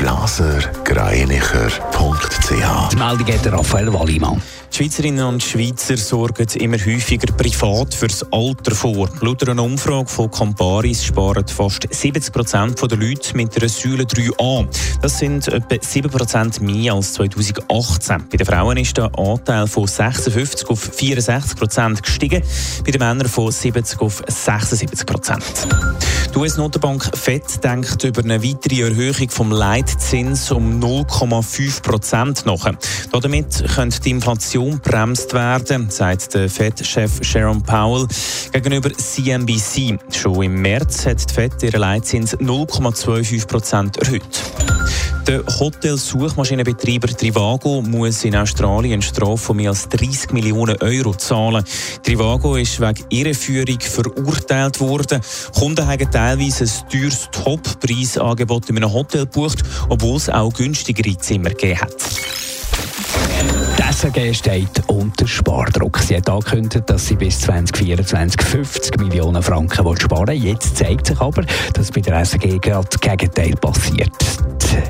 blasergreinicher.ch Die Meldung hat Raphael Wallimann. Die Schweizerinnen und Schweizer sorgen immer häufiger privat fürs Alter vor. Laut einer Umfrage von Camparis sparen fast 70 Prozent der Leute mit einer Säule 3a. Das sind etwa 7 Prozent mehr als 2018. Bei den Frauen ist der Anteil von 56 auf 64 Prozent gestiegen, bei den Männern von 70 auf 76 Prozent. Die US-Notenbank FED denkt über eine weitere Erhöhung vom Leitzins um 0,5 Prozent nach. Damit könnte die Inflation bremst werden, sagt der FED-Chef Sharon Powell gegenüber CNBC. Schon im März hat die FED ihren Leitzins 0,25 Prozent erhöht. Der Hotelsuchmaschinenbetreiber Trivago muss in Australien eine Strafe von mehr als 30 Millionen Euro zahlen. Trivago ist wegen Irreführung verurteilt worden. Kunden haben teilweise ein teures Top-Preisangebot in einem Hotel gebucht, obwohl es auch günstigere Zimmer gegeben hat. Die SRG steht unter Spardruck. Sie hat angekündigt, dass sie bis 2024 50 Millionen Franken sparen will. Jetzt zeigt sich aber, dass bei der SRG gerade das Gegenteil passiert.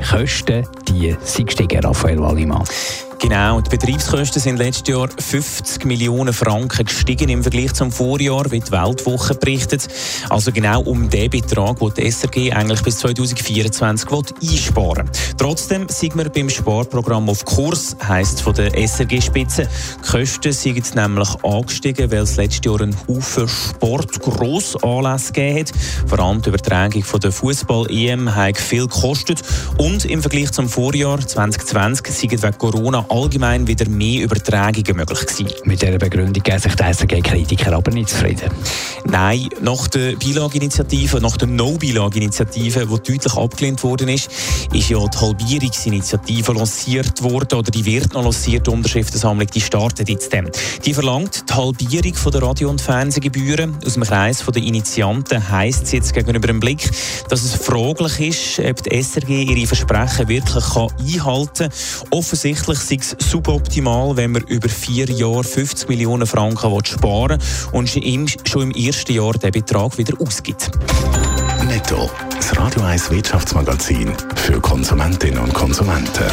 Kosten die sind gestiegen, Raphael Wallimann. Genau, die Betriebskosten sind letztes Jahr 50 Millionen Franken gestiegen im Vergleich zum Vorjahr, wie die Weltwoche berichtet. Also genau um den Betrag, den die SRG eigentlich bis 2024 einsparen will. Trotzdem sind wir beim Sparprogramm auf Kurs, heisst von der SRG-Spitze. Die Kosten sind nämlich angestiegen, weil es letztes Jahr einen Haufen Sport-Grossanlässe gegeben hat. Vor allem die Übertragung von der Fußball-EM hat viel gekostet. Und im Vergleich zum Vorjahr 2020 sind wegen Corona allgemein wieder mehr Übertragungen möglich gewesen. Mit dieser Begründung geben sich die SRG-Kritiker aber nicht zufrieden. Nein, nach der Beilageinitiative, nach der No-Beilageinitiative, die deutlich abgelehnt worden ist, ist ja die Halbierungsinitiative lanciert worden oder die wird noch lanciert, die Unterschriftensammlung, die startet jetzt dann. Die verlangt die Halbierung von der Radio- und Fernsehgebühren. Aus dem Kreis der Initianten heisst es jetzt gegenüber dem Blick, dass es fraglich ist, ob die SRG ihre Versprechen wirklich kann einhalten kann. Offensichtlich sei es suboptimal, wenn man über vier Jahre 50 Millionen Franken sparen will und schon im ersten Jahr den Betrag wieder ausgibt. Netto, das Radio 1 Wirtschaftsmagazin für Konsumentinnen und Konsumenten.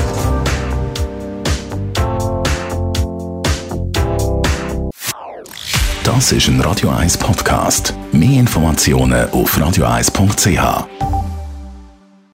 Das ist ein Radio 1 Podcast. Mehr Informationen auf radio1.ch.